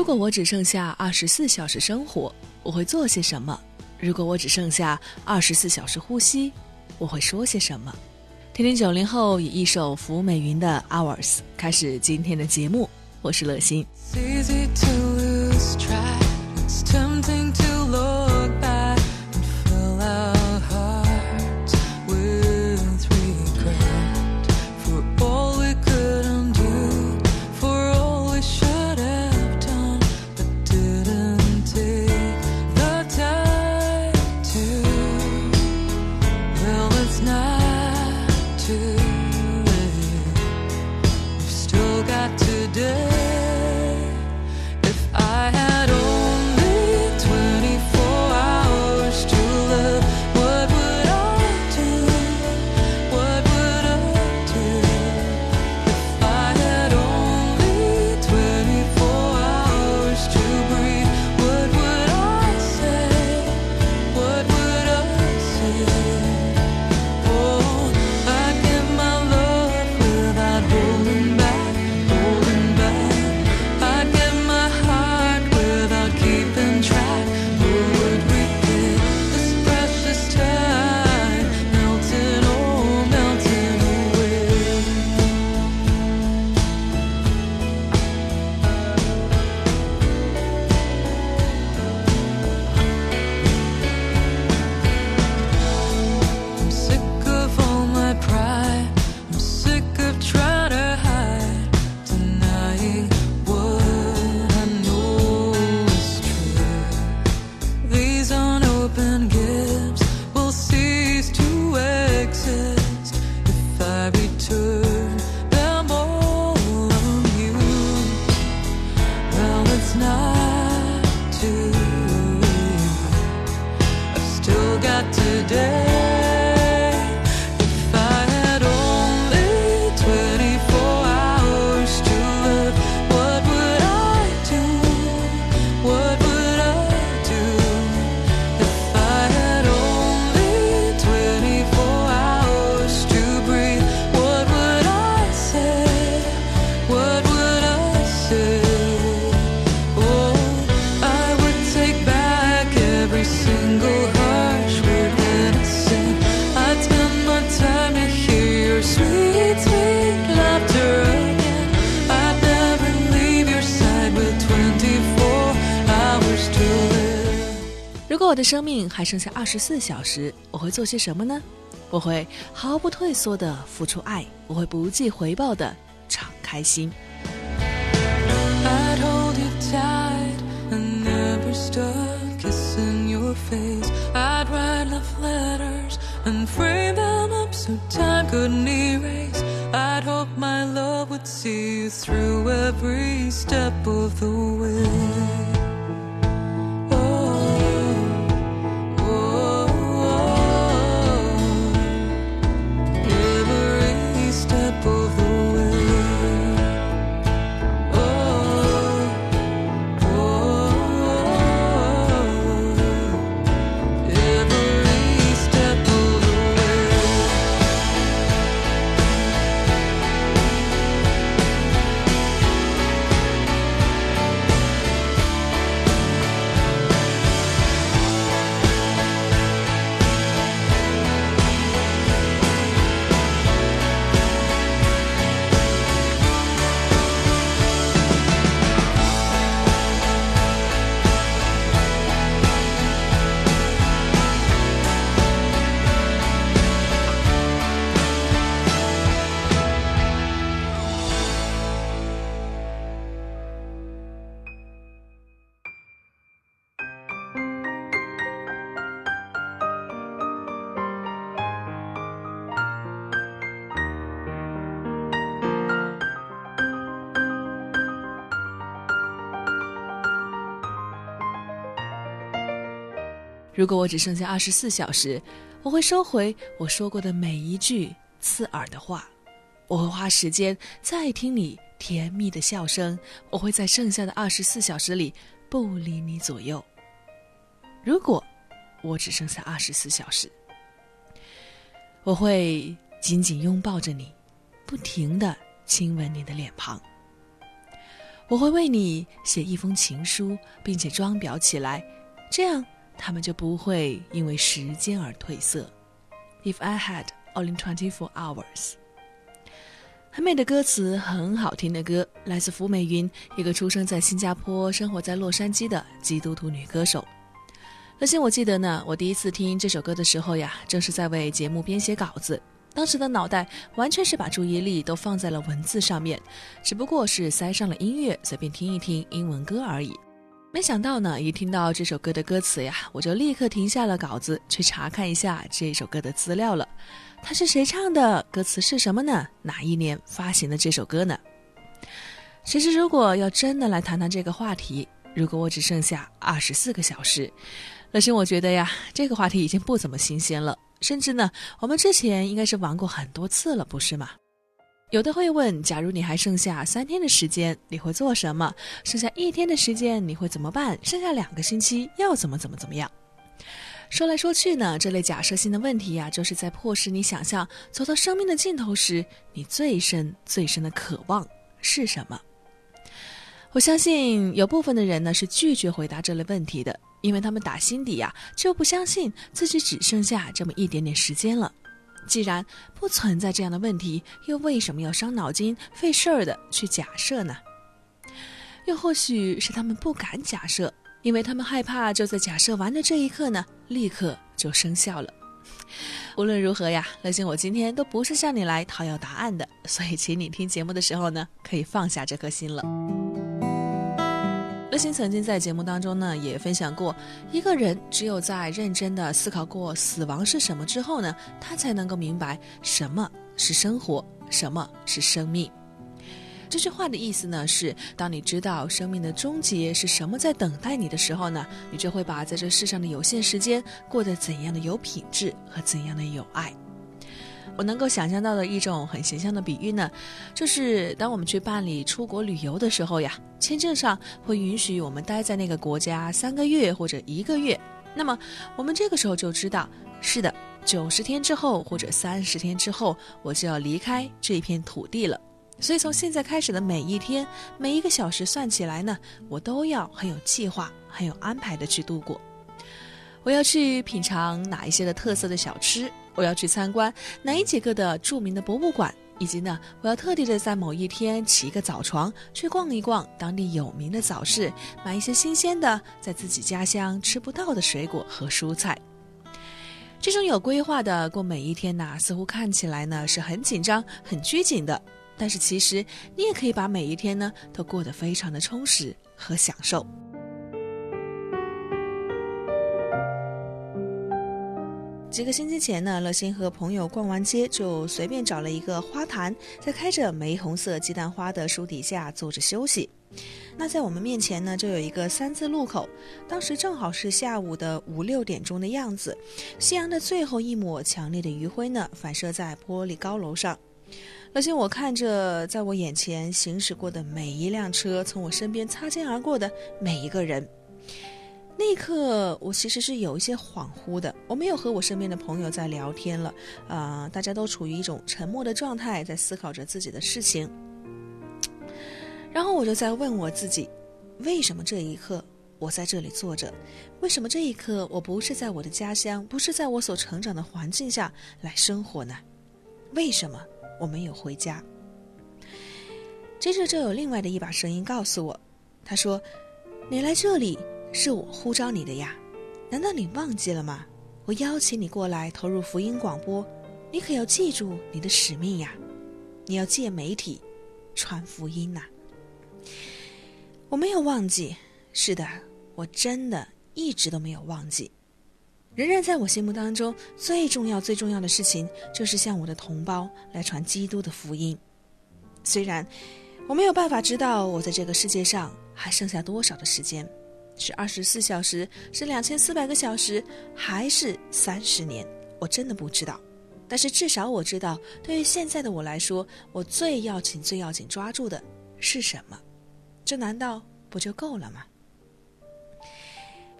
如果我只剩下二十四小时生活，我会做些什么？如果我只剩下二十四小时呼吸，我会说些什么？听听九零后以一首福美云的《Hours》开始今天的节目，我是乐心。我的生命还剩下二十四小时，我会做些什么呢？我会毫不退缩的付出爱，我会不计回报的敞开心。And frame them up so time couldn't erase. I'd hope my love would see you through every step of the. 如果我只剩下二十四小时，我会收回我说过的每一句刺耳的话，我会花时间再听你甜蜜的笑声，我会在剩下的二十四小时里不离你左右。如果我只剩下二十四小时，我会紧紧拥抱着你，不停的亲吻你的脸庞。我会为你写一封情书，并且装裱起来，这样他们就不会因为时间而褪色。If I had only twenty-four hours，很美的歌词，很好听的歌，来自福美云，一个出生在新加坡、生活在洛杉矶的基督徒女歌手。而且我记得呢，我第一次听这首歌的时候呀，正是在为节目编写稿子。当时的脑袋完全是把注意力都放在了文字上面，只不过是塞上了音乐，随便听一听英文歌而已。没想到呢，一听到这首歌的歌词呀，我就立刻停下了稿子，去查看一下这首歌的资料了。它是谁唱的？歌词是什么呢？哪一年发行的这首歌呢？其实，如果要真的来谈谈这个话题，如果我只剩下二十四个小时，乐心，我觉得呀，这个话题已经不怎么新鲜了。甚至呢，我们之前应该是玩过很多次了，不是吗？有的会问：假如你还剩下三天的时间，你会做什么？剩下一天的时间，你会怎么办？剩下两个星期要怎么怎么怎么样？说来说去呢，这类假设性的问题呀，就是在迫使你想象，走到生命的尽头时，你最深最深的渴望是什么？我相信有部分的人呢，是拒绝回答这类问题的。因为他们打心底呀就不相信自己只剩下这么一点点时间了。既然不存在这样的问题，又为什么要伤脑筋费事儿的去假设呢？又或许是他们不敢假设，因为他们害怕就在假设完的这一刻呢，立刻就生效了。无论如何呀，乐心我今天都不是向你来讨要答案的，所以请你听节目的时候呢，可以放下这颗心了。乐心曾经在节目当中呢，也分享过，一个人只有在认真的思考过死亡是什么之后呢，他才能够明白什么是生活，什么是生命。这句话的意思呢，是当你知道生命的终结是什么在等待你的时候呢，你就会把在这世上的有限时间过得怎样的有品质和怎样的有爱。我能够想象到的一种很形象的比喻呢，就是当我们去办理出国旅游的时候呀，签证上会允许我们待在那个国家三个月或者一个月，那么我们这个时候就知道，是的，九十天之后或者三十天之后，我就要离开这片土地了。所以从现在开始的每一天、每一个小时算起来呢，我都要很有计划、很有安排的去度过。我要去品尝哪一些的特色的小吃？我要去参观哪几个的著名的博物馆？以及呢，我要特地的在某一天起一个早床，去逛一逛当地有名的早市，买一些新鲜的，在自己家乡吃不到的水果和蔬菜。这种有规划的过每一天呢，似乎看起来呢是很紧张、很拘谨的，但是其实你也可以把每一天呢都过得非常的充实和享受。几个星期前呢，乐心和朋友逛完街，就随便找了一个花坛，在开着玫红色鸡蛋花的树底下坐着休息。那在我们面前呢，就有一个三字路口，当时正好是下午的五六点钟的样子，夕阳的最后一抹强烈的余晖呢，反射在玻璃高楼上。乐心，我看着在我眼前行驶过的每一辆车，从我身边擦肩而过的每一个人。那一刻，我其实是有一些恍惚的。我没有和我身边的朋友在聊天了，啊，大家都处于一种沉默的状态，在思考着自己的事情。然后我就在问我自己：为什么这一刻我在这里坐着？为什么这一刻我不是在我的家乡，不是在我所成长的环境下来生活呢？为什么我没有回家？接着就有另外的一把声音告诉我：“他说，你来这里。”是我呼召你的呀，难道你忘记了吗？我邀请你过来投入福音广播，你可要记住你的使命呀！你要借媒体传福音呐！我没有忘记，是的，我真的一直都没有忘记，仍然在我心目当中最重要、最重要的事情就是向我的同胞来传基督的福音。虽然我没有办法知道我在这个世界上还剩下多少的时间。是二十四小时，是两千四百个小时，还是三十年？我真的不知道。但是至少我知道，对于现在的我来说，我最要紧、最要紧抓住的是什么？这难道不就够了吗？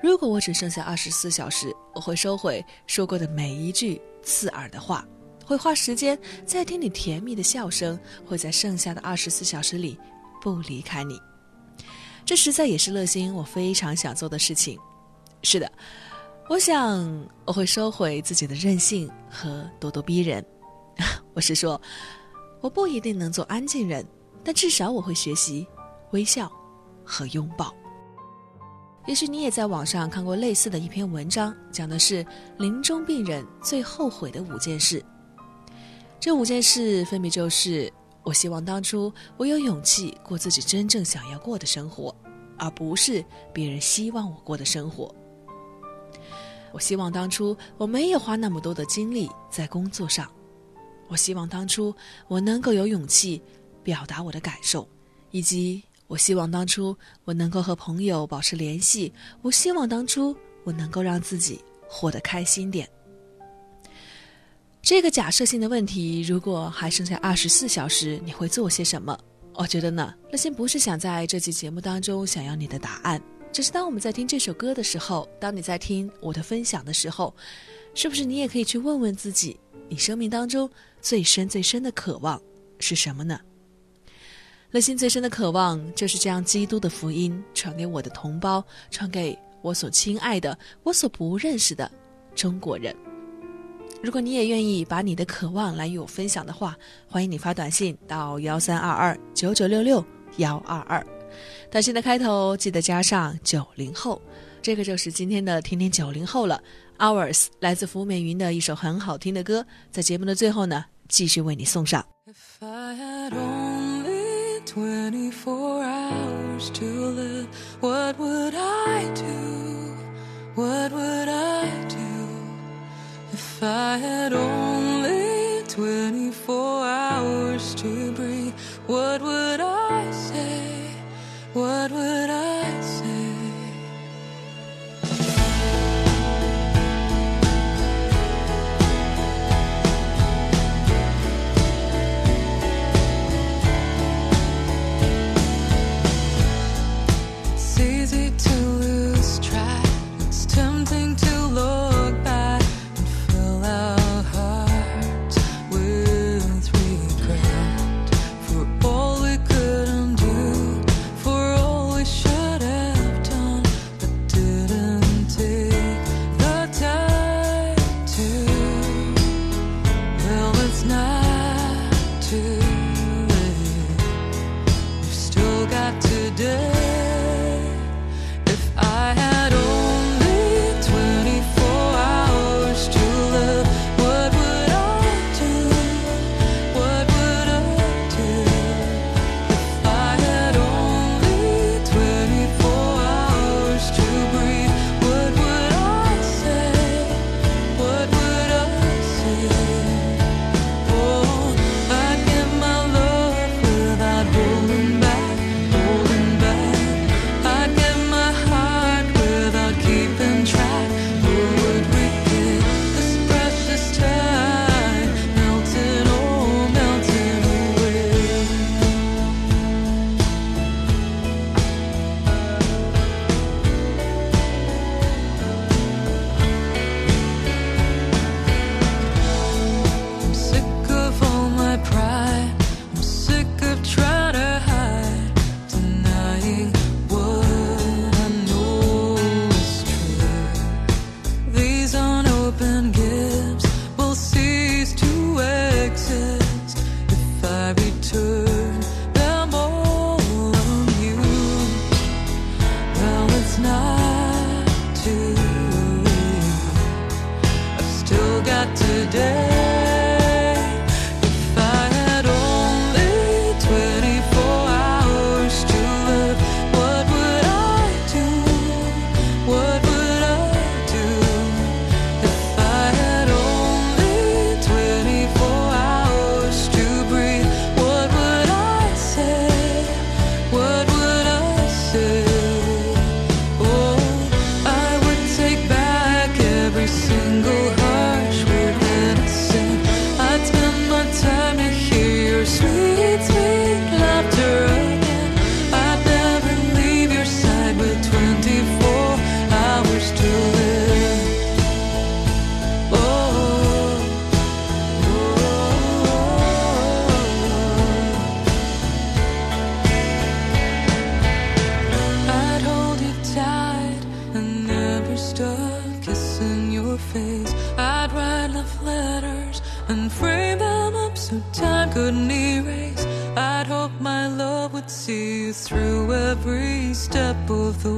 如果我只剩下二十四小时，我会收回说过的每一句刺耳的话，会花时间在听你甜蜜的笑声，会在剩下的二十四小时里不离开你。这实在也是乐心我非常想做的事情。是的，我想我会收回自己的任性和咄咄逼人。我是说，我不一定能做安静人，但至少我会学习微笑和拥抱。也许你也在网上看过类似的一篇文章，讲的是临终病人最后悔的五件事。这五件事分别就是。我希望当初我有勇气过自己真正想要过的生活，而不是别人希望我过的生活。我希望当初我没有花那么多的精力在工作上。我希望当初我能够有勇气表达我的感受，以及我希望当初我能够和朋友保持联系。我希望当初我能够让自己活得开心点。这个假设性的问题，如果还剩下二十四小时，你会做些什么？我觉得呢，乐心不是想在这期节目当中想要你的答案，只是当我们在听这首歌的时候，当你在听我的分享的时候，是不是你也可以去问问自己，你生命当中最深最深的渴望是什么呢？乐心最深的渴望就是将基督的福音传给我的同胞，传给我所亲爱的、我所不认识的中国人。如果你也愿意把你的渴望来与我分享的话，欢迎你发短信到幺三二二九九六六幺二二，短信的开头记得加上九零后，这个就是今天的天天九零后了。Hours 来自福美云的一首很好听的歌，在节目的最后呢，继续为你送上。If I had only 24 hours to live, what would I do? What would I do? If I had only 24 hours to breathe, what would I say? What would through every step of the way.